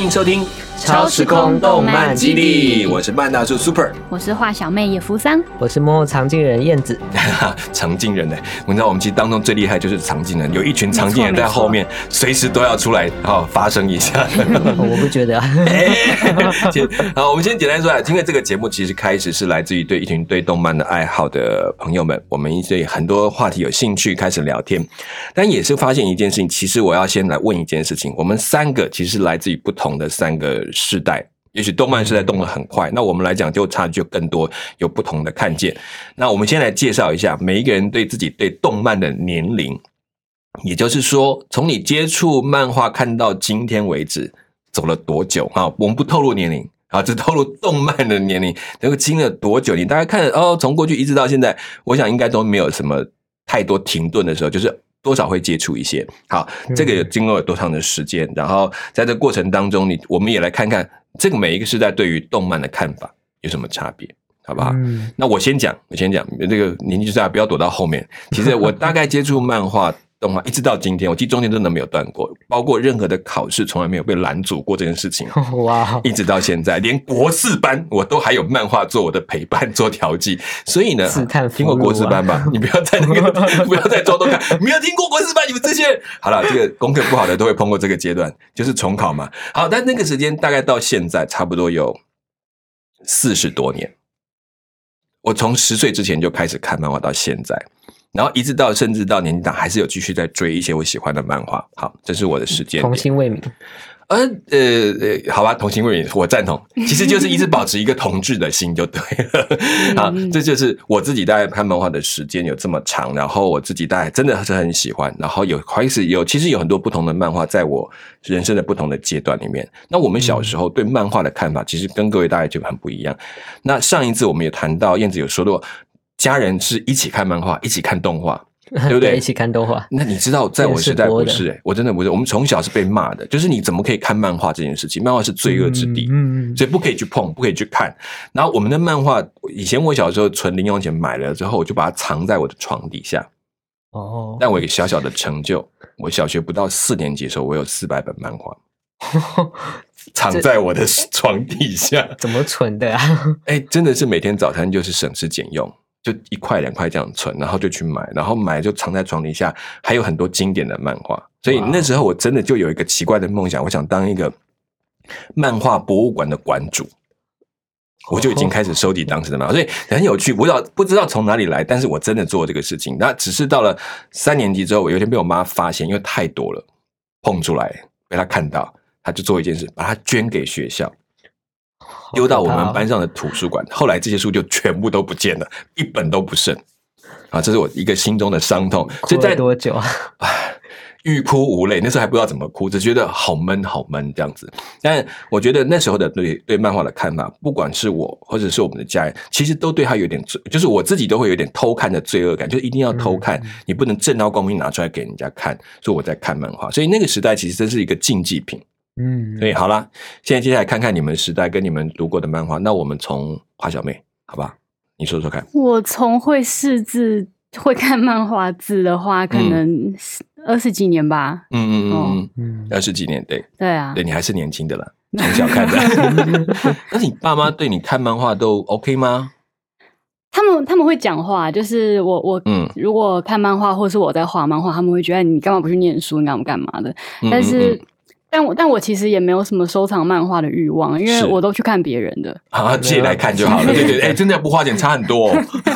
欢迎收听《超时空动漫基地我是曼大叔 Super，我是画小妹野福桑，我是摸藏镜人燕子。常进人呢？我知道我们其实当中最厉害就是常进人，有一群常进人在后面，随时都要出来好发声一下。我不觉得啊。先好，我们先简单说啊，今天这个节目其实开始是来自于对一群对动漫的爱好的朋友们，我们对很多话题有兴趣，开始聊天。但也是发现一件事情，其实我要先来问一件事情：我们三个其实是来自于不同的三个世代。也许动漫时代动得很快，那我们来讲就差距更多，有不同的看见。那我们先来介绍一下每一个人对自己对动漫的年龄，也就是说，从你接触漫画看到今天为止走了多久啊？我们不透露年龄啊，只透露动漫的年龄，能够经历了多久？你大概看哦，从过去一直到现在，我想应该都没有什么太多停顿的时候，就是多少会接触一些。好，这个经过了多长的时间？然后在这过程当中，你我们也来看看。这个每一个时代对于动漫的看法有什么差别，好不好？那我先讲，我先讲，这个年纪大不要躲到后面。其实我大概接触漫画。动画一直到今天，我记中间真的没有断过，包括任何的考试，从来没有被拦阻过这件事情。哇！一直到现在，连国四班我都还有漫画做我的陪伴，做调剂。所以呢，听过国四班吧？你不要再那个，不要再装动看，没有听过国四班，你们这些人。好了，这个功课不好的都会碰过这个阶段，就是重考嘛。好，但那个时间大概到现在，差不多有四十多年。我从十岁之前就开始看漫画，到现在。然后一直到甚至到年纪大，还是有继续在追一些我喜欢的漫画。好，这是我的时间。童心未泯。呃呃呃，好吧，童心未泯，我赞同。其实就是一直保持一个童稚的心就对了。好，这就是我自己大概看漫画的时间有这么长，然后我自己大概真的是很喜欢。然后有开始有，其实有很多不同的漫画，在我人生的不同的阶段里面。那我们小时候对漫画的看法，其实跟各位大概就很不一样。那上一次我们也谈到，燕子有说过。家人是一起看漫画，一起看动画，对不对？一起看动画。那你知道，在我时代不是？哎，我真的不是。我们从小是被骂的，就是你怎么可以看漫画这件事情？漫画是罪恶之地，嗯，所以不可以去碰，不可以去看。然后我们的漫画，以前我小时候存零用钱买了之后，我就把它藏在我的床底下。哦，但我有个小小的成就，我小学不到四年级的时候，我有四百本漫画。藏在我的床底下，怎么存的啊？哎，真的是每天早餐就是省吃俭用，就一块两块这样存，然后就去买，然后买就藏在床底下，还有很多经典的漫画。所以那时候我真的就有一个奇怪的梦想，我想当一个漫画博物馆的馆主，我就已经开始收集当时的漫画，所以很有趣。不知道不知道从哪里来，但是我真的做这个事情。那只是到了三年级之后，我有一天被我妈发现，因为太多了，碰出来被她看到。她就做一件事，把它捐给学校，丢到我们班上的图书馆。后来这些书就全部都不见了，一本都不剩。啊，这是我一个心中的伤痛。哭了多久啊？欲哭无泪，那时候还不知道怎么哭，只觉得好闷好闷这样子。但我觉得那时候的对对漫画的看法，不管是我或者是我们的家人，其实都对他有点罪，就是我自己都会有点偷看的罪恶感，就一定要偷看，你不能正大光明拿出来给人家看，说我在看漫画。所以那个时代其实真是一个禁忌品。嗯，所以好了，现在接下来看看你们时代跟你们读过的漫画。那我们从花小妹，好吧，你说说看。我从会识字、会看漫画字的话，可能二十几年吧。嗯嗯嗯嗯，二十几年，对对啊，对你还是年轻的了，从小看的。那你爸妈对你看漫画都 OK 吗？他们他们会讲话，就是我我嗯，如果看漫画或是我在画漫画，他们会觉得你干嘛不去念书，你干嘛干嘛的？但是。但我但我其实也没有什么收藏漫画的欲望，因为我都去看别人的啊，借来看就好了。对对，哎，真的不花钱差很多。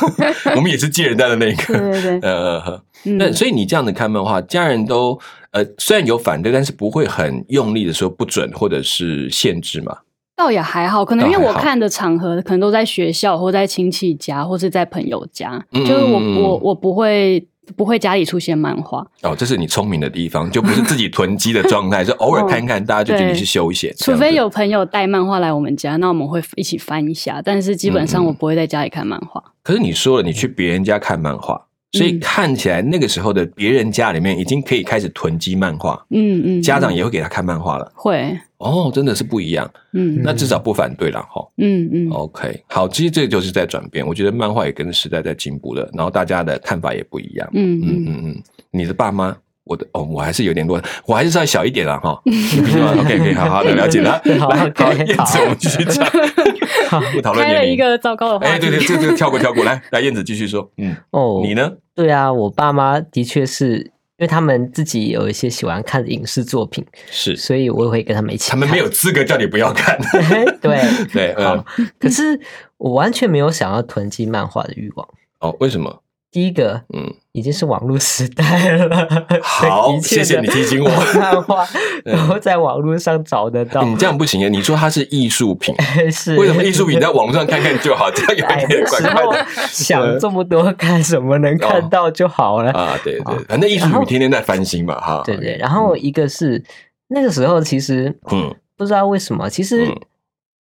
我们也是借人家的那个，对对对。呃，那所以你这样子看漫画，家人都呃虽然有反对，但是不会很用力的说不准或者是限制嘛。倒也还好，可能因为我看的场合可能都在学校或在亲戚家或是在朋友家，就是我我我不会。不会家里出现漫画哦，这是你聪明的地方，就不是自己囤积的状态，是偶尔看看，大家就觉得是休闲。除非有朋友带漫画来我们家，那我们会一起翻一下，但是基本上我不会在家里看漫画。可是你说了，你去别人家看漫画。所以看起来那个时候的别人家里面已经可以开始囤积漫画，嗯嗯，家长也会给他看漫画了，会。哦，真的是不一样，嗯，那至少不反对了哈，嗯嗯，OK，好，其实这就是在转变，我觉得漫画也跟时代在进步了，然后大家的看法也不一样，嗯嗯。嗯嗯，你的爸妈我的哦，我还是有点乱，我还是稍微小一点了哈。OK 可以好好的了解了。来，好，燕子，我们继续讲。不讨论开了一个糟糕的话哎，对对，这这个跳过跳过来，来燕子继续说。嗯，哦，你呢？对啊，我爸妈的确是因为他们自己有一些喜欢看的影视作品，是，所以我也会跟他们一起。他们没有资格叫你不要看。对 对，好。可是我完全没有想要囤积漫画的欲望。哦，为什么？第一个，嗯，已经是网络时代了。好，谢谢你提醒我。漫画 都在网络上找得到。你这样不行啊！你说它是艺术品，是为什么艺术品在网络上看看就好？这样有点怪怪的。想这么多干什么？能看到就好了啊！对对，反正艺术品天天在翻新嘛，哈。对对。然后一个是那个时候，其实嗯，不知道为什么，其实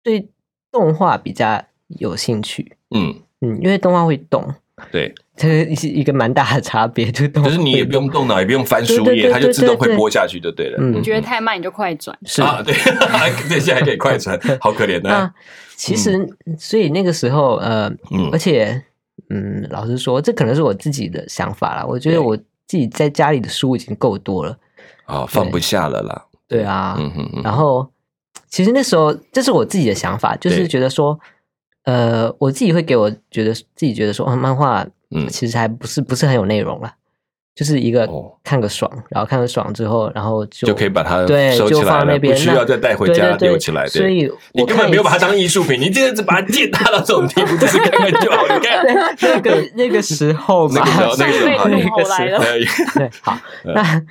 对动画比较有兴趣。嗯嗯，因为动画会动。对。这是一个蛮大的差别，就可是你也不用动脑，也不用翻书页，它就自动会播下去就对了。你觉得太慢，你就快转。是啊，对，对，现在可以快转，好可怜的。其实，所以那个时候，呃，而且，嗯，老实说，这可能是我自己的想法啦。我觉得我自己在家里的书已经够多了，啊，放不下了啦。对啊，然后，其实那时候，这是我自己的想法，就是觉得说，呃，我自己会给我觉得自己觉得说，漫画。嗯，其实还不是不是很有内容了，就是一个看个爽，然后看个爽之后，然后就就可以把它对就放那边，不需要再带回家留起来。所以你根本没有把它当艺术品，你这样子把它践踏到这种地步，就是看看就好。你看 那个那个时候嘛，那个 那个时候那个来了。对，好，那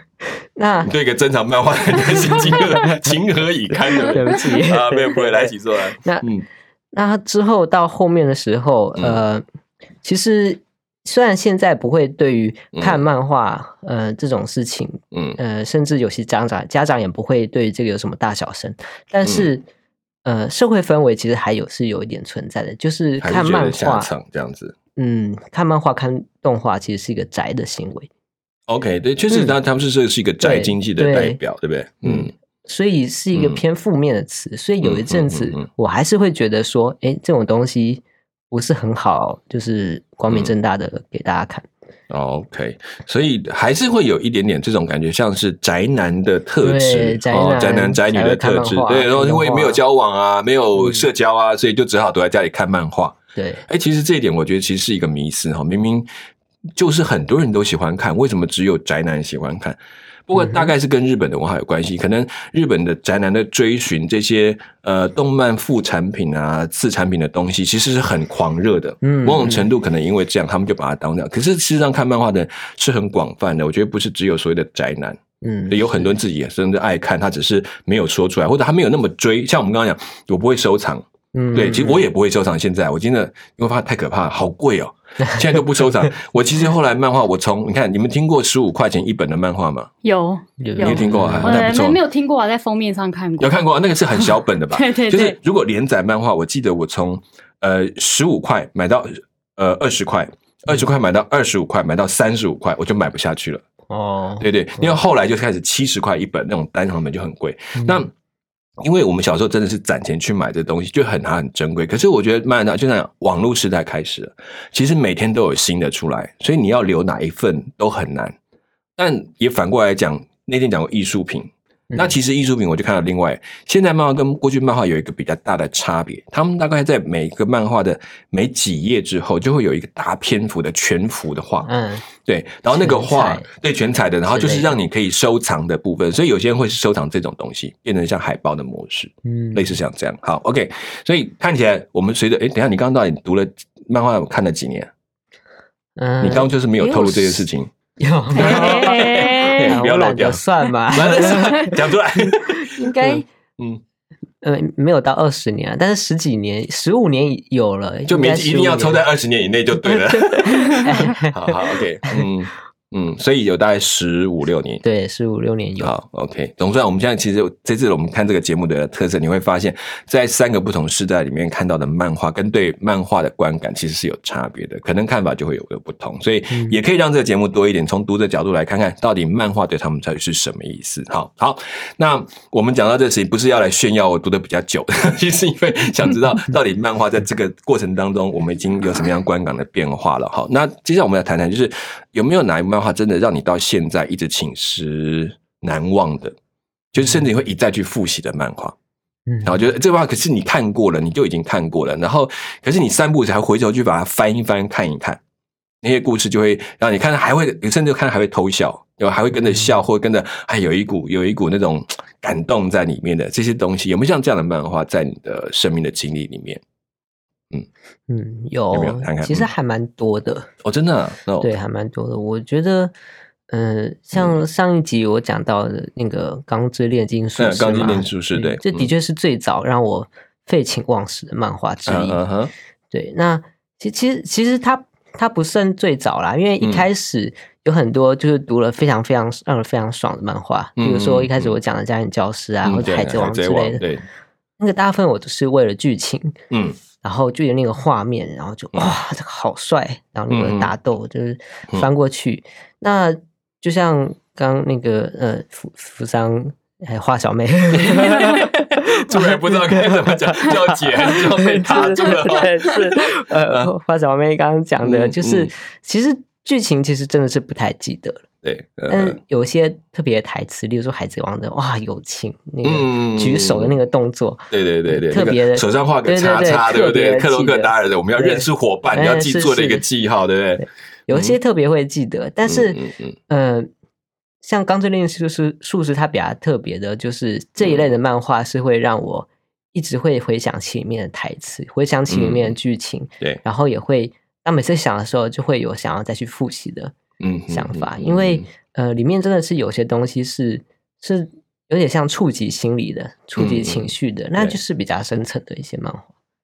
那对一个正常漫画人是情何情何以堪的？对不起啊，没有不会来一起做来。那嗯，那之后到后面的时候，呃，其实。虽然现在不会对于看漫画，呃，这种事情，嗯，呃，甚至有些家长家长也不会对这个有什么大小声，但是，呃，社会氛围其实还有是有一点存在的，就是看漫画这样子，嗯，看漫画看动画其实是一个宅的行为。OK，对，确实，他他们是这是一个宅经济的代表，对不对？嗯，所以是一个偏负面的词，所以有一阵子我还是会觉得说，哎，这种东西。不是很好，就是光明正大的给大家看。OK，所以还是会有一点点这种感觉，像是宅男的特质，哦，宅男宅女的特质。对，然后因为没有交往啊，没有社交啊，所以就只好躲在家里看漫画。对，哎，其实这一点我觉得其实是一个迷思哈，明明就是很多人都喜欢看，为什么只有宅男喜欢看？不过大概是跟日本的文化有关系，可能日本的宅男的追寻这些呃动漫副产品啊、次产品的东西，其实是很狂热的。嗯，某种程度可能因为这样，他们就把它当这样。可是事实上看漫画的是很广泛的，我觉得不是只有所谓的宅男，嗯，有很多人自己也真的爱看，他只是没有说出来，或者他没有那么追。像我们刚刚讲，我不会收藏，嗯，对，其实我也不会收藏。现在我真的因为发现太可怕，好贵哦。现在都不收藏。我其实后来漫画，我从你看，你们听过十五块钱一本的漫画吗？有，有，有听过啊？那不错。没有听过啊，在封面上看过。有看过，那个是很小本的吧？对对对。就是如果连载漫画，我记得我从呃十五块买到呃二十块，二十块买到二十五块，买到三十五块，我就买不下去了。哦，对对，因为后来就开始七十块一本那种单行本就很贵。那因为我们小时候真的是攒钱去买这东西，就很它很珍贵。可是我觉得慢慢就像网络时代开始了，其实每天都有新的出来，所以你要留哪一份都很难。但也反过来讲，那天讲过艺术品。那其实艺术品，我就看到另外，现在漫画跟过去漫画有一个比较大的差别。他们大概在每个漫画的每几页之后，就会有一个大篇幅的全幅的画，嗯，对，然后那个画对全彩的，然后就是让你可以收藏的部分。所以有些人会收藏这种东西，变成像海报的模式，嗯，类似像这样。好，OK，所以看起来我们随着，哎，等下你刚刚到底读了漫画看了几年？嗯，你刚刚就是没有透露这件事情。有，不要乱掉。算吧，讲出来。应该，嗯，呃，没有到二十年，但是十几年、十五年有了，就没一定要抽在二十年以内就对了。好好，OK，嗯。嗯，所以有大概十五六年，对，十五六年有。好，OK。总算我们现在其实这次我们看这个节目的特色，你会发现在三个不同时代里面看到的漫画，跟对漫画的观感其实是有差别的，可能看法就会有个不同。所以也可以让这个节目多一点从读者角度来看看到底漫画对他们到底是什么意思。好，好，那我们讲到这事情，不是要来炫耀我读的比较久，其实因为想知道 到底漫画在这个过程当中，我们已经有什么样观感的变化了。好，那接下来我们来谈谈，就是有没有哪一漫。漫画真的让你到现在一直寝食难忘的，就是甚至你会一再去复习的漫画？嗯，然后觉得这个漫画可是你看过了，你就已经看过了，然后可是你三步才回头去把它翻一翻看一看，那些故事就会让你看，还会甚至看还会偷笑，有还会跟着笑，或跟着还有一股有一股那种感动在里面的这些东西，有没有像这样的漫画在你的生命的经历里面？嗯嗯，有，其实还蛮多的哦，真的，对，还蛮多的。我觉得，嗯，像上一集我讲到的那个《钢之炼金术士》钢之炼金术士》，对，这的确是最早让我废寝忘食的漫画之一。对，那其其实其实它它不算最早啦，因为一开始有很多就是读了非常非常让人非常爽的漫画，比如说一开始我讲的《家庭教师》啊，或者《海贼王》之类的，对，那个大部分我都是为了剧情，嗯。然后就有那个画面，然后就哇，这个好帅！然后那个打斗就是翻过去，那就像刚那个呃，扶扶桑还画小妹，突然不知道该怎么讲，叫姐还是叫妹？他真的是呃，画小妹刚刚讲的，就是其实剧情其实真的是不太记得了。对，嗯有些特别的台词，例如说《海贼王》的哇，友情那个举手的那个动作，对对对对，特别的手上画个叉叉，对不对？克罗克达尔的，我们要认识伙伴，你要记做的一个记号，对不对？有些特别会记得，但是嗯，像《钢之炼术士》术士，它比较特别的，就是这一类的漫画是会让我一直会回想起里面的台词，回想起里面的剧情，对，然后也会当每次想的时候，就会有想要再去复习的。嗯，想法，因为呃，里面真的是有些东西是是有点像触及心理的、触及情绪的，那就是比较深层的一些漫画。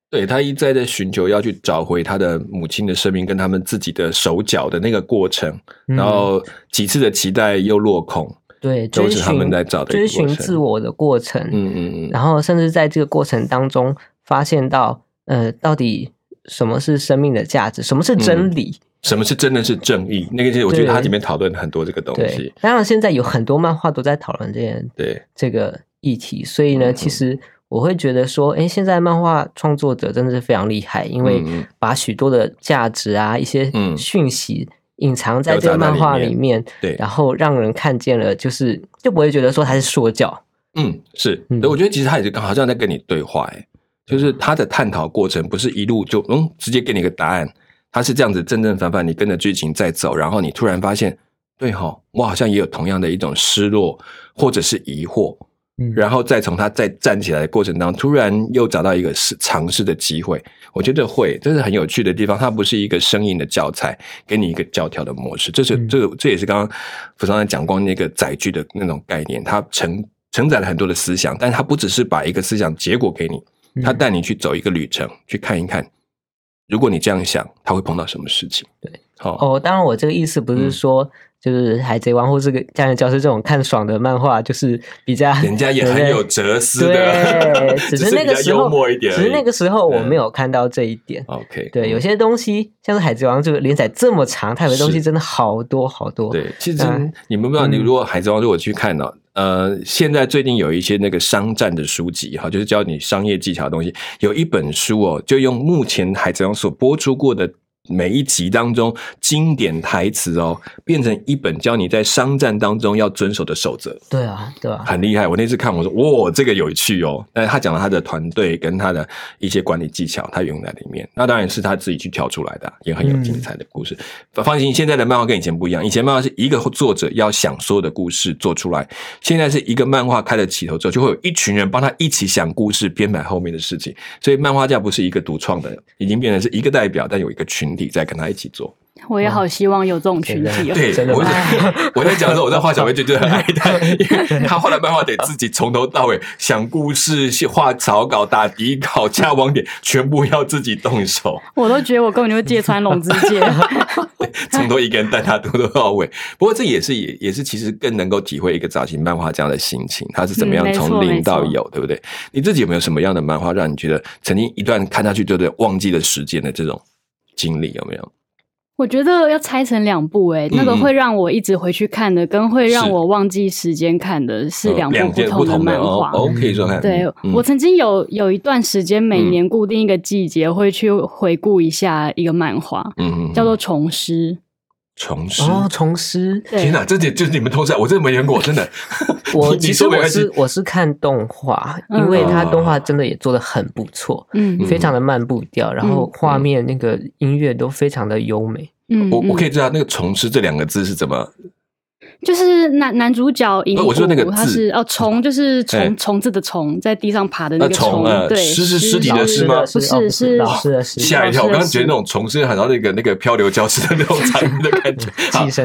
对他一再在寻求要去找回他的母亲的生命跟他们自己的手脚的那个过程，然后几次的期待又落空，对，都是他们在找的追寻自我的过程。嗯嗯嗯，然后甚至在这个过程当中，发现到呃，到底什么是生命的价值，什么是真理。什么是真的是正义？那个是我觉得他里面讨论很多这个东西。当然，现在有很多漫画都在讨论这件对这个议题，所以呢，其实我会觉得说，哎，现在漫画创作者真的是非常厉害，因为把许多的价值啊、一些讯息隐藏在这个漫画里面，对，然后让人看见了，就是就不会觉得说他是说教。嗯，是，我觉得其实他也是好像在跟你对话，哎，就是他的探讨过程不是一路就嗯直接给你一个答案。他是这样子正正反反，你跟着剧情在走，然后你突然发现，对哈，我好像也有同样的一种失落或者是疑惑，嗯，然后再从他再站起来的过程当中，突然又找到一个试尝试的机会，我觉得会，这是很有趣的地方。它不是一个生硬的教材，给你一个教条的模式，这是这个这也是刚刚傅尚在讲光那个载具的那种概念，它承承载了很多的思想，但是它不只是把一个思想结果给你，它带你去走一个旅程，去看一看。如果你这样想，他会碰到什么事情？对，好哦。当然，我这个意思不是说，就是《海贼王》或这个《家人教师》这种看爽的漫画，就是比较人家也很有哲思的。对，只是那个时候，只是那个时候我没有看到这一点。OK，对，有些东西像是《海贼王》这个连载这么长，它有的东西真的好多好多。对，其实你们不知道，你如果《海贼王》如果去看呢？呃，现在最近有一些那个商战的书籍哈，就是教你商业技巧的东西。有一本书哦，就用目前海贼王所播出过的。每一集当中经典台词哦，变成一本教你在商战当中要遵守的守则。对啊，对啊，很厉害。我那次看，我说哇，这个有趣哦。但是他讲了他的团队跟他的一些管理技巧，他用在里面。那当然是他自己去挑出来的，也很有精彩的故事。放心，现在的漫画跟以前不一样。以前漫画是一个作者要想所有的故事做出来，现在是一个漫画开了起头之后，就会有一群人帮他一起想故事，编排后面的事情。所以漫画家不是一个独创的，已经变成是一个代表，但有一个群。体在跟他一起做，我也好希望有这种群体。对，我在我在讲的时候，我在画小妹就觉得很爱他，因为他画的漫画得自己从头到尾想故事、画草稿、打底稿、加网点，全部要自己动手。我都觉得我根本就芥川龙之介，从头一个人带他从头到尾。不过这也是也也是其实更能够体会一个早期漫画家的心情，他是怎么样从零到有，对不对？你自己有没有什么样的漫画让你觉得曾经一段看下去就对忘记了时间的这种？经历有没有？我觉得要拆成两部，哎，那个会让我一直回去看的，跟会让我忘记时间看的是两部不同的漫画。可以说看。对我曾经有有一段时间，每年固定一个季节会去回顾一下一个漫画，嗯，叫做《虫师》。虫师哦，虫师，天哪，这点就是你们偷菜，我真的没演过，真的。我其实我是我是看动画，因为它动画真的也做的很不错，嗯，非常的慢步调，然后画面那个音乐都非常的优美。嗯，我我可以知道那个虫师这两个字是怎么。就是男男主角银虎，他是哦虫，就是虫虫子的虫，在地上爬的那个虫，对，尸是尸体的尸吗？不是，是老师的尸。吓一跳，我刚刚觉得那种虫是很像那个那个漂流教室的那种残余的感觉，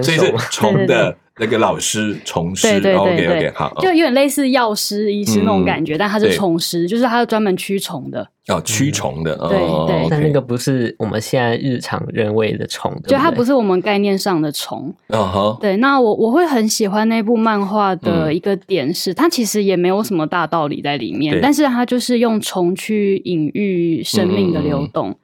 所以是虫的。那个老师虫师，OK OK，好，就有点类似药师、医师那种感觉，但他是虫师，就是他是专门驱虫的。哦，驱虫的，对对，但那个不是我们现在日常认为的虫，就它不是我们概念上的虫。嗯哼，对，那我我会很喜欢那部漫画的一个点是，它其实也没有什么大道理在里面，但是它就是用虫去隐喻生命的流动。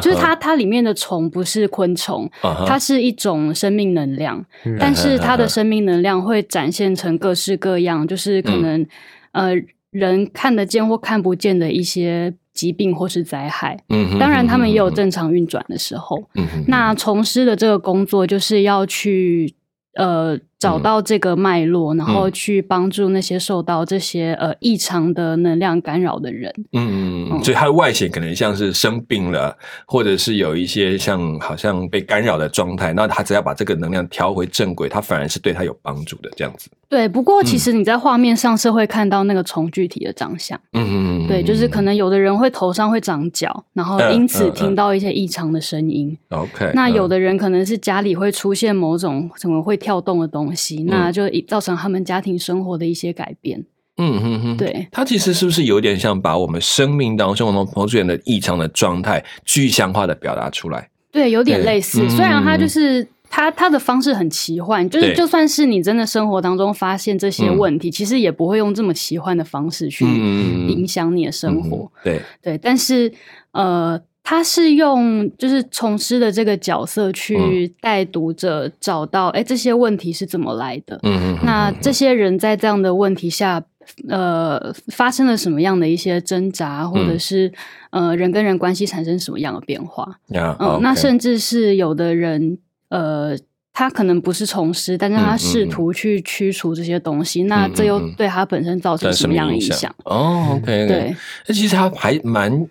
就是它，它里面的虫不是昆虫，它是一种生命能量，但是它的生命能量会展现成各式各样，就是可能呃人看得见或看不见的一些疾病或是灾害。嗯，当然他们也有正常运转的时候。嗯，那虫师的这个工作就是要去。呃，找到这个脉络，然后去帮助那些受到这些呃异常的能量干扰的人。嗯嗯，所以他的外显可能像是生病了，或者是有一些像好像被干扰的状态。那他只要把这个能量调回正轨，他反而是对他有帮助的这样子。对，不过其实你在画面上是会看到那个虫具体的长相。嗯嗯嗯，对，就是可能有的人会头上会长角，然后因此听到一些异常的声音。OK，那有的人可能是家里会出现某种什么会。跳动的东西，那就造成他们家庭生活的一些改变。嗯嗯嗯，对，它其实是不是有点像把我们生命当中生活中出现的异常的状态具象化的表达出来？对，有点类似。虽然它就是它它的方式很奇幻，就是就算是你真的生活当中发现这些问题，其实也不会用这么奇幻的方式去影响你的生活。对对，但是呃。他是用就是从师的这个角色去带读者找到，哎，这些问题是怎么来的？嗯嗯。那这些人在这样的问题下，呃，发生了什么样的一些挣扎，或者是呃，人跟人关系产生什么样的变化？嗯，那甚至是有的人，呃，他可能不是从师，但是他试图去驱除这些东西，那这又对他本身造成什么样的影响？哦，OK，对。那其实他还蛮。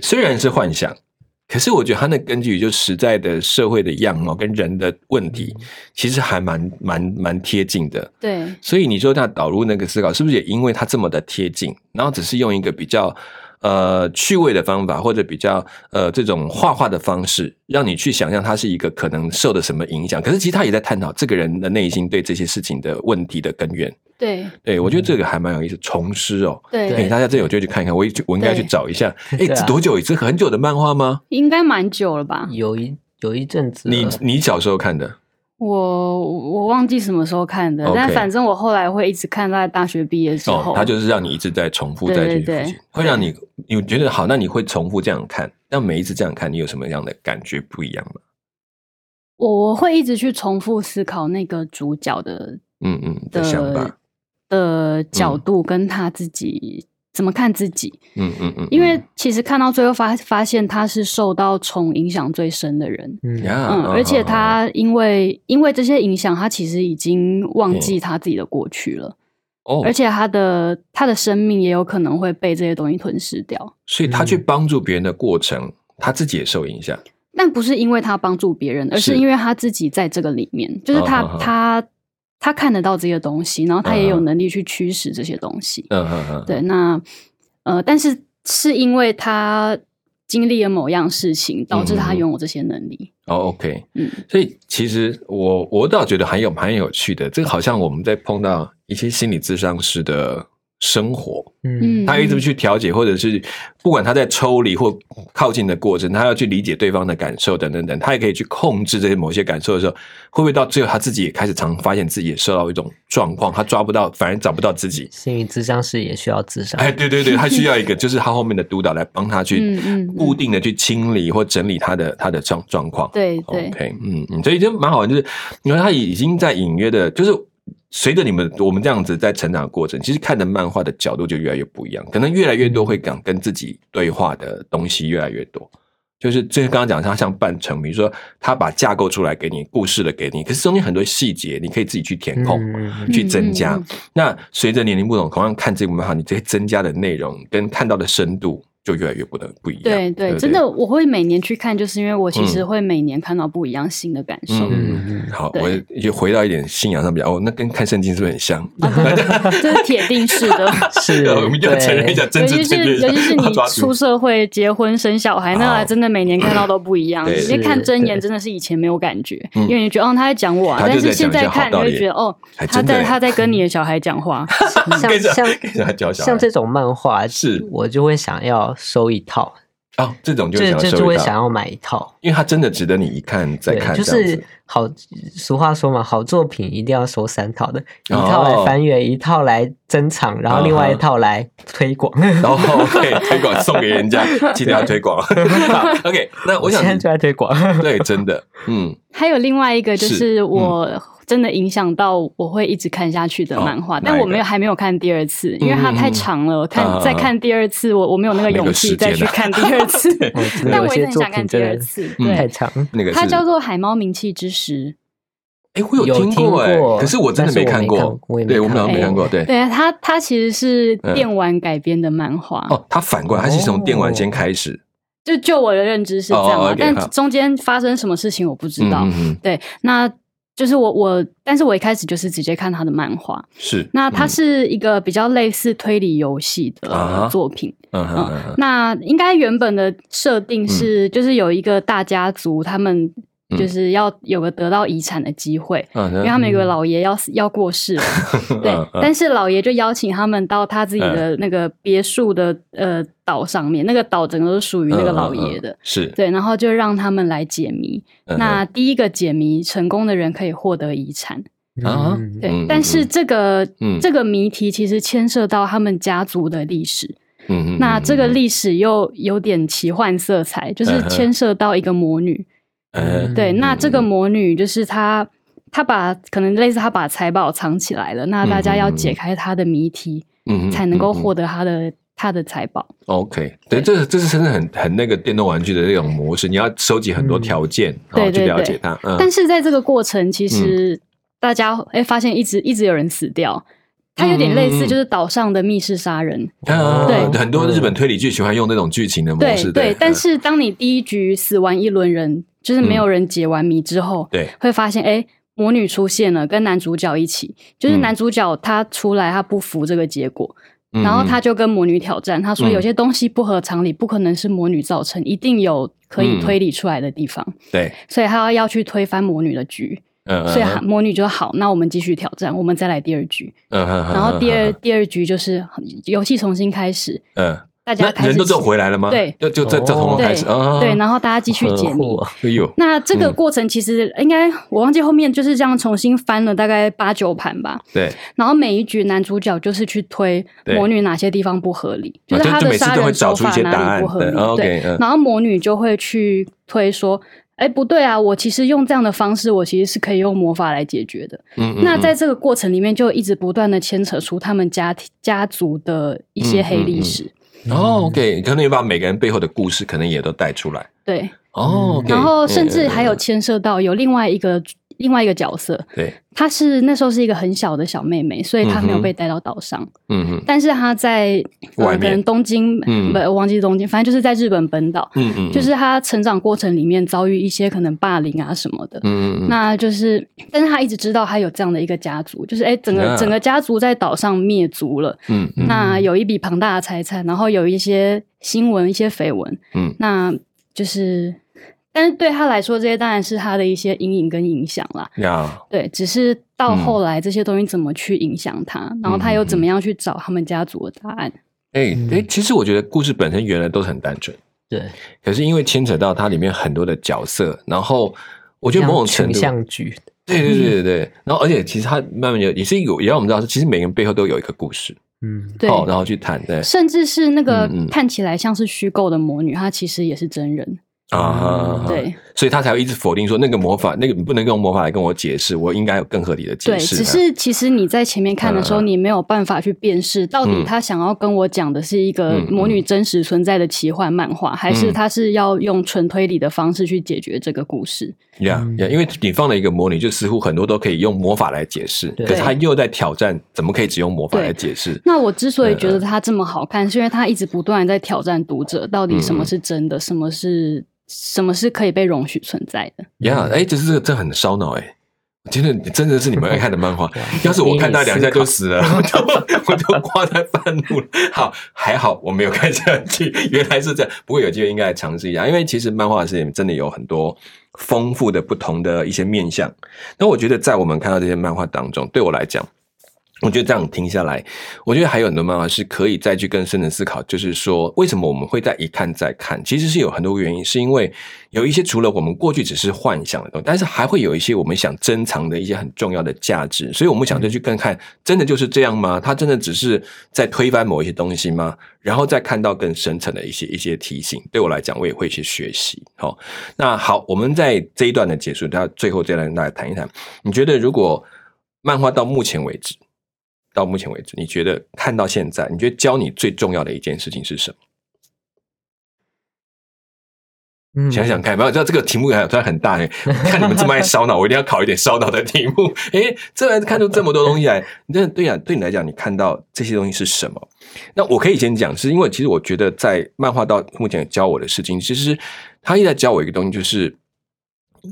虽然是幻想，可是我觉得他那根据就实在的社会的样貌跟人的问题，其实还蛮蛮蛮贴近的。对，所以你说他导入那个思考，是不是也因为他这么的贴近，然后只是用一个比较。呃，趣味的方法，或者比较呃这种画画的方式，让你去想象他是一个可能受的什么影响。可是其实他也在探讨这个人的内心对这些事情的问题的根源。对，对我觉得这个还蛮有意思。重师哦，对，哎，大家这有就去看一看。我我应该去找一下。哎，多久？是很久的漫画吗？应该蛮久了吧？有一有一阵子。你你小时候看的？我我忘记什么时候看的，但反正我后来会一直看，在大学毕业之后。他就是让你一直在重复在去复习，会让你你觉得好，那你会重复这样看，但每一次这样看，你有什么样的感觉不一样吗？我会一直去重复思考那个主角的，嗯嗯的想法的角度，跟他自己。怎么看自己？嗯嗯嗯，因为其实看到最后发发现他是受到虫影响最深的人，嗯，而且他因为因为这些影响，他其实已经忘记他自己的过去了，哦，而且他的他的生命也有可能会被这些东西吞噬掉，所以他去帮助别人的过程，他自己也受影响，但不是因为他帮助别人，而是因为他自己在这个里面，就是他他。他看得到这些东西，然后他也有能力去驱使这些东西。嗯嗯嗯。对，那呃，但是是因为他经历了某样事情，导致他拥有这些能力。哦，OK。嗯，所以其实我我倒觉得还有蛮有趣的，这个好像我们在碰到一些心理咨商师的。生活，嗯，他一直去调解，或者是不管他在抽离或靠近的过程，他要去理解对方的感受等等等，他也可以去控制这些某些感受的时候，会不会到最后他自己也开始常发现自己也受到一种状况，他抓不到，反而找不到自己。心理智商是也需要智商，哎，对对对，他需要一个，就是他后面的督导来帮他去固定的去清理或整理他的他的状状况。对对，OK，嗯嗯，所以就蛮好玩，就是因为他已经在隐约的，就是。随着你们我们这样子在成长的过程，其实看的漫画的角度就越来越不一样，可能越来越多会讲跟自己对话的东西越来越多。就是这刚刚讲，它像半成，比如说他把架构出来给你，故事的给你，可是中间很多细节你可以自己去填空，去增加。那随着年龄不同，同样看这部漫画，你这些增加的内容跟看到的深度。就越来越不能不一样。对对，真的，我会每年去看，就是因为我其实会每年看到不一样新的感受。嗯嗯，好，我就回到一点信仰上比较哦，那跟看圣经是不是很像？这是铁定是的，是。我们一定要承认一下，尤其是 尤其是你出社会、结婚、生小孩，那真的每年看到都不一样。因为看真言真的是以前没有感觉，因为你觉得哦他在讲我，啊但是现在看你会觉得哦他在他在跟你的小孩讲话，像像像这种漫画，是我就会想要。收一套哦，这种就就就会想要买一套，因为它真的值得你一看再看。就是好俗话说嘛，好作品一定要收三套的，一套来翻阅，一套来珍藏，然后另外一套来推广。然后 OK 推广送给人家，记得要推广。OK，那我想现在就在推广。对，真的，嗯。还有另外一个就是我。真的影响到我会一直看下去的漫画，但我没有还没有看第二次，因为它太长了。看再看第二次，我我没有那个勇气再去看第二次。但我也很想看第二次，太长。那个它叫做《海猫名气之时》。哎，我有听过哎，可是我真的没看过。对，我们两个没看过。对，对，它它其实是电玩改编的漫画。哦，它反过来，它是从电玩先开始。就就我的认知是这样，但中间发生什么事情我不知道。对，那。就是我我，但是我一开始就是直接看他的漫画，是那它是一个比较类似推理游戏的作品，嗯，那应该原本的设定是，就是有一个大家族，他们。就是要有个得到遗产的机会，因为他们有个老爷要要过世了，对，但是老爷就邀请他们到他自己的那个别墅的呃岛上面，那个岛整个都属于那个老爷的，是。对，然后就让他们来解谜。那第一个解谜成功的人可以获得遗产啊，对，但是这个这个谜题其实牵涉到他们家族的历史，嗯，那这个历史又有点奇幻色彩，就是牵涉到一个魔女。对，那这个魔女就是她，她把可能类似她把财宝藏起来了，那大家要解开她的谜题，嗯，才能够获得她的她的财宝。OK，对，这这是真的很很那个电动玩具的那种模式，你要收集很多条件，然后去了解它。但是在这个过程，其实大家哎发现一直一直有人死掉。它有点类似，就是岛上的密室杀人。对，很多日本推理剧喜欢用那种剧情的模式。对，但是当你第一局死完一轮人，就是没有人解完谜之后，对，会发现哎，魔女出现了，跟男主角一起。就是男主角他出来，他不服这个结果，然后他就跟魔女挑战。他说有些东西不合常理，不可能是魔女造成，一定有可以推理出来的地方。对，所以他要要去推翻魔女的局。所以魔女就好，那我们继续挑战，我们再来第二局。嗯然后第二第二局就是游戏重新开始。嗯，大家人都走回来了吗？对，就就再再从头开始。对，然后大家继续解谜。哎呦，那这个过程其实应该我忘记后面就是这样重新翻了大概八九盘吧。对，然后每一局男主角就是去推魔女哪些地方不合理，就是他的杀人手法哪里不合理。对，然后魔女就会去推说。哎，不对啊！我其实用这样的方式，我其实是可以用魔法来解决的。嗯，那在这个过程里面，就一直不断的牵扯出他们家庭家族的一些黑历史。哦，OK，可能你把每个人背后的故事，可能也都带出来。对，哦，然后甚至还有牵涉到有另外一个。另外一个角色，对，她是那时候是一个很小的小妹妹，所以她没有被带到岛上。嗯哼，但是她在可能东京，嗯，不，忘记东京，反正就是在日本本岛。嗯嗯，就是她成长过程里面遭遇一些可能霸凌啊什么的。嗯嗯那就是，但是她一直知道她有这样的一个家族，就是哎，整个整个家族在岛上灭族了。嗯嗯，那有一笔庞大的财产，然后有一些新闻、一些绯闻。嗯，那就是。但是对他来说，这些当然是他的一些阴影跟影响啦。呀，对，只是到后来这些东西怎么去影响他，然后他又怎么样去找他们家族的答案？哎哎，其实我觉得故事本身原来都是很单纯，对。可是因为牵扯到它里面很多的角色，然后我觉得某种程度，对对对对对。然后而且其实他慢慢也也是有也让我们知道，其实每个人背后都有一个故事。嗯，对。然后去谈，对。甚至是那个看起来像是虚构的魔女，她其实也是真人。啊，对，所以他才会一直否定说那个魔法，那个你不能用魔法来跟我解释，我应该有更合理的解释。对，只是其实你在前面看的时候，你没有办法去辨识到底他想要跟我讲的是一个魔女真实存在的奇幻漫画，还是他是要用纯推理的方式去解决这个故事。呀呀，因为你放了一个魔女，就似乎很多都可以用魔法来解释，可是他又在挑战，怎么可以只用魔法来解释？那我之所以觉得他这么好看，是因为他一直不断在挑战读者，到底什么是真的，什么是什么是可以被容许存在的？呀，哎，这是这很烧脑哎。真的，真的是你们爱看的漫画。要是我看到两下就死了，我就我就挂在半路了。好，还好我没有看下去。原来是这样，不过有机会应该来尝试一下，因为其实漫画世界真的有很多丰富的、不同的一些面相。那我觉得，在我们看到这些漫画当中，对我来讲。我觉得这样听下来，我觉得还有很多漫画是可以再去更深的思考，就是说为什么我们会在一看再看，其实是有很多原因，是因为有一些除了我们过去只是幻想的东西，但是还会有一些我们想珍藏的一些很重要的价值，所以我们想再去更看，真的就是这样吗？他真的只是在推翻某一些东西吗？然后再看到更深层的一些一些提醒，对我来讲，我也会去学习。好，那好，我们在这一段的结束，到最后再来跟大家谈一谈，你觉得如果漫画到目前为止？到目前为止，你觉得看到现在，你觉得教你最重要的一件事情是什么？想想看，不要知道这个题目还虽然很大哎，看你们这么爱烧脑，我一定要考一点烧脑的题目。哎，这来看出这么多东西来，你真的对呀？对你来讲，你看到这些东西是什么？那我可以先讲，是因为其实我觉得在漫画到目前教我的事情，其实他一直在教我一个东西，就是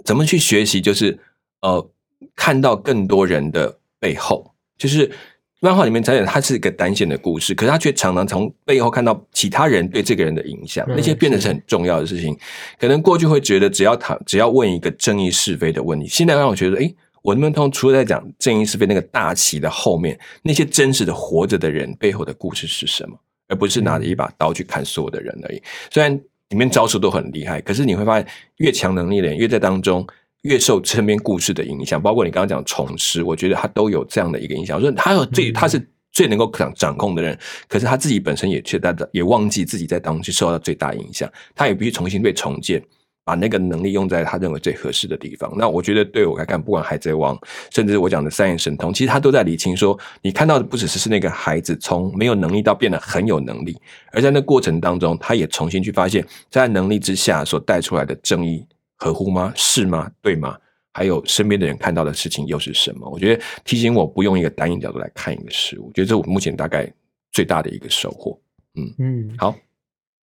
怎么去学习，就是呃，看到更多人的背后，就是。漫画里面，讲讲它是一个单线的故事，可是他却常常从背后看到其他人对这个人的影响，那些变得是很重要的事情。可能过去会觉得只要他，只要问一个正义是非的问题，现在让我觉得，哎，我能不能通除了在讲正义是非那个大旗的后面，那些真实的活着的人背后的故事是什么，而不是拿着一把刀去砍所有的人而已。虽然里面招数都很厉害，可是你会发现，越强能力的人越在当中。越受身边故事的影响，包括你刚刚讲虫师，我觉得他都有这样的一个影响。说他有最，他是最能够掌掌控的人，可是他自己本身也却在也忘记自己在当中去受到最大影响，他也必须重新被重建，把那个能力用在他认为最合适的地方。那我觉得对我来看，不管海贼王，甚至我讲的三眼神通，其实他都在理清说，你看到的不只是是那个孩子从没有能力到变得很有能力，而在那过程当中，他也重新去发现，在能力之下所带出来的正义。合乎吗？是吗？对吗？还有身边的人看到的事情又是什么？我觉得提醒我不用一个单一角度来看一个事物，我觉得这我目前大概最大的一个收获。嗯嗯，好，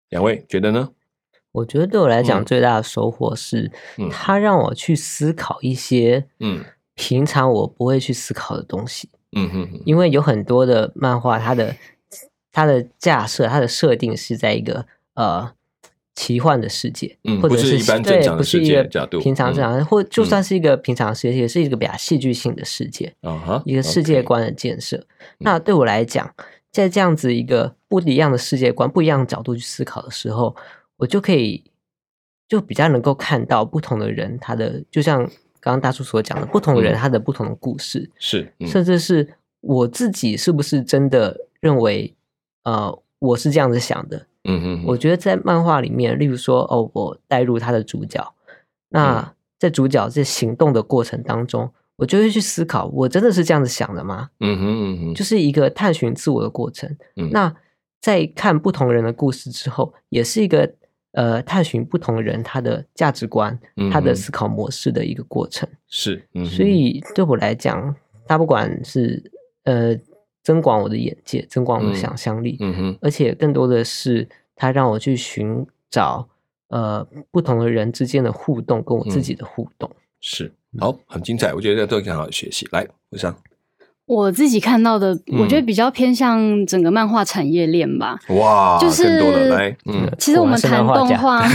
两位觉得呢？我觉得对我来讲最大的收获是，它让我去思考一些嗯平常我不会去思考的东西。嗯哼，因为有很多的漫画，它的它的架设、它的设定是在一个呃。奇幻的世界，或者是对，不是一个平常正常，或就算是一个平常世界，也是一个比较戏剧性的世界，一个世界观的建设。那对我来讲，在这样子一个不一样的世界观、不一样的角度去思考的时候，我就可以就比较能够看到不同的人，他的就像刚刚大叔所讲的，不同的人他的不同的故事，是，甚至是我自己是不是真的认为，呃，我是这样子想的。嗯嗯，我觉得在漫画里面，例如说，哦，我带入他的主角，那在主角在行动的过程当中，我就会去思考，我真的是这样子想的吗？嗯哼嗯哼，就是一个探寻自我的过程。那在看不同人的故事之后，也是一个呃探寻不同人他的价值观、他的思考模式的一个过程。是，所以对我来讲，他不管是呃。增广我的眼界，增广我的想象力，嗯哼，而且更多的是，它让我去寻找呃不同的人之间的互动，跟我自己的互动，是好，很精彩，我觉得都很好的学习。来，吴上。我自己看到的，我觉得比较偏向整个漫画产业链吧。哇，就是来，嗯，其实我们谈动画，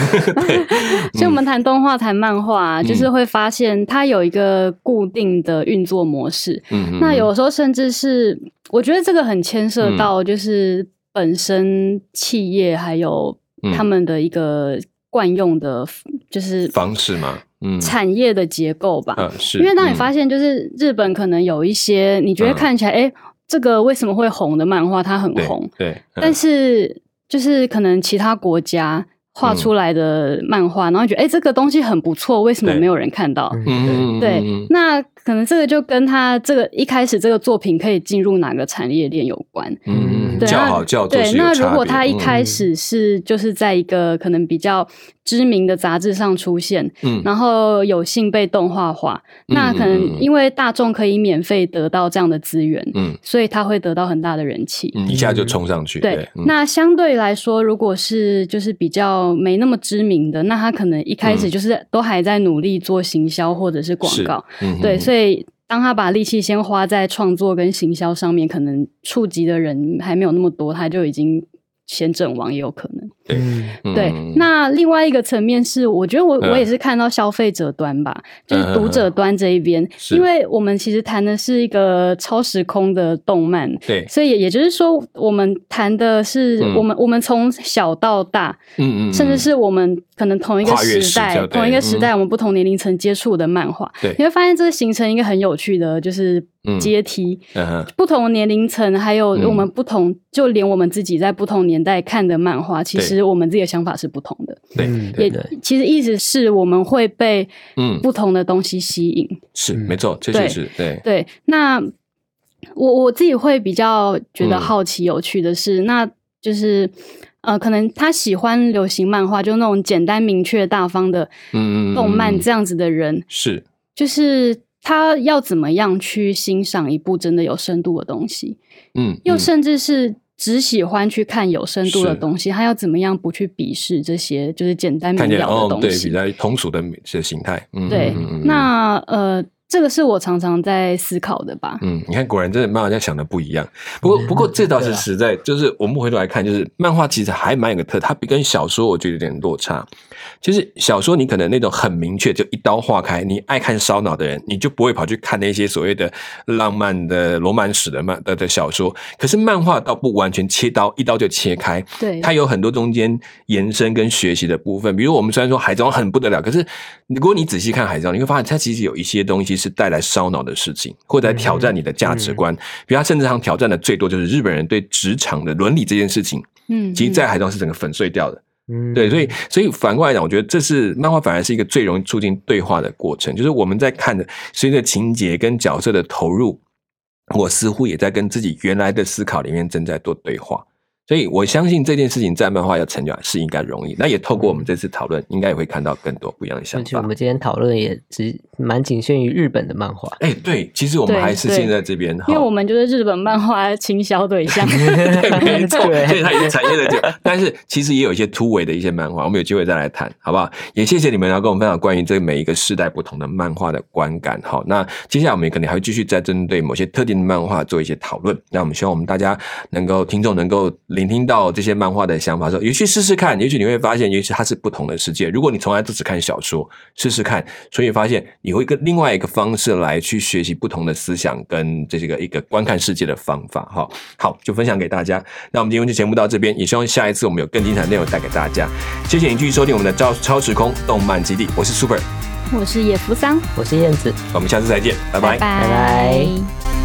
其实我们谈动画、谈漫画，就是会发现它有一个固定的运作模式。嗯，那有时候甚至是，我觉得这个很牵涉到，就是本身企业还有他们的一个惯用的，就是方式嘛。产业的结构吧，嗯，是。因为当你发现，就是日本可能有一些你觉得看起来，哎，这个为什么会红的漫画，它很红，对，但是就是可能其他国家画出来的漫画，然后觉得哎，这个东西很不错，为什么没有人看到？嗯，对，那可能这个就跟他这个一开始这个作品可以进入哪个产业链有关。嗯，叫好教对。那如果他一开始是就是在一个可能比较知名的杂志上出现，嗯，然后有幸被动画化，那可能因为大众可以免费得到这样的资源，嗯，所以他会得到很大的人气，一下就冲上去。对，那相对来说，如果是就是比较。没那么知名的，那他可能一开始就是都还在努力做行销或者是广告，对，所以所以当他把力气先花在创作跟行销上面，可能触及的人还没有那么多，他就已经先阵亡也有可能。对，对，那另外一个层面是，我觉得我我也是看到消费者端吧，就是读者端这一边，因为我们其实谈的是一个超时空的动漫，对，所以也就是说，我们谈的是我们我们从小到大，嗯嗯，甚至是我们可能同一个时代，同一个时代，我们不同年龄层接触的漫画，对，你会发现这个形成一个很有趣的，就是阶梯，不同年龄层，还有我们不同，就连我们自己在不同年代看的漫画，其实。我们自己的想法是不同的，对，也其实意思是我们会被嗯。不同的东西吸引，是没错，这就是对。对。那我我自己会比较觉得好奇有趣的是，那就是呃，可能他喜欢流行漫画，就那种简单明确大方的嗯。动漫这样子的人，是。就是他要怎么样去欣赏一部真的有深度的东西，嗯，又甚至是。只喜欢去看有深度的东西，他要怎么样不去鄙视这些就是简单明了的东西？对，比较通俗的些形态。嗯对，那呃。这个是我常常在思考的吧。嗯，你看，果然真的漫画家想的不一样。不过，不过这倒是实在，就是我们回头来看，就是漫画其实还蛮有个特，它比跟小说我觉得有点落差。就是小说你可能那种很明确，就一刀划开，你爱看烧脑的人，你就不会跑去看那些所谓的浪漫的罗曼史的漫的的小说。可是漫画倒不完全切刀，一刀就切开。对，它有很多中间延伸跟学习的部分。比如我们虽然说海贼王很不得了，可是如果你仔细看海贼王，你会发现它其实有一些东西。是带来烧脑的事情，或者挑战你的价值观。比如它甚至上挑战的最多就是日本人对职场的伦理这件事情。嗯，其实，在海中是整个粉碎掉的。嗯，对，所以，所以反过来讲，我觉得这是漫画，反而是一个最容易促进对话的过程。就是我们在看的，随着情节跟角色的投入，我似乎也在跟自己原来的思考里面正在做对话。所以我相信这件事情在漫画要成长是应该容易，那也透过我们这次讨论，应该也会看到更多不一样的想法。我们今天讨论也只蛮仅限于日本的漫画。哎，对，其实我们还是现在这边，因为我们就是日本漫画倾销对象。对，没错，所以它已经产业的就，但是其实也有一些突围的一些漫画，我们有机会再来谈，好不好？也谢谢你们要跟我们分享关于这每一个世代不同的漫画的观感。好，那接下来我们可能还会继续再针对某些特定的漫画做一些讨论。那我们希望我们大家能够听众能够聆听到这些。漫画的想法时候，也去试试看，也许你会发现，也许它是不同的世界。如果你从来都只看小说，试试看，所以发现你会跟另外一个方式来去学习不同的思想跟这个一个观看世界的方法。哈，好，就分享给大家。那我们今天就节目到这边，也希望下一次我们有更精彩的内容带给大家。谢谢你继续收听我们的超超时空动漫基地，我是 Super，我是野福桑，我是燕子，我们下次再见，拜拜，拜拜。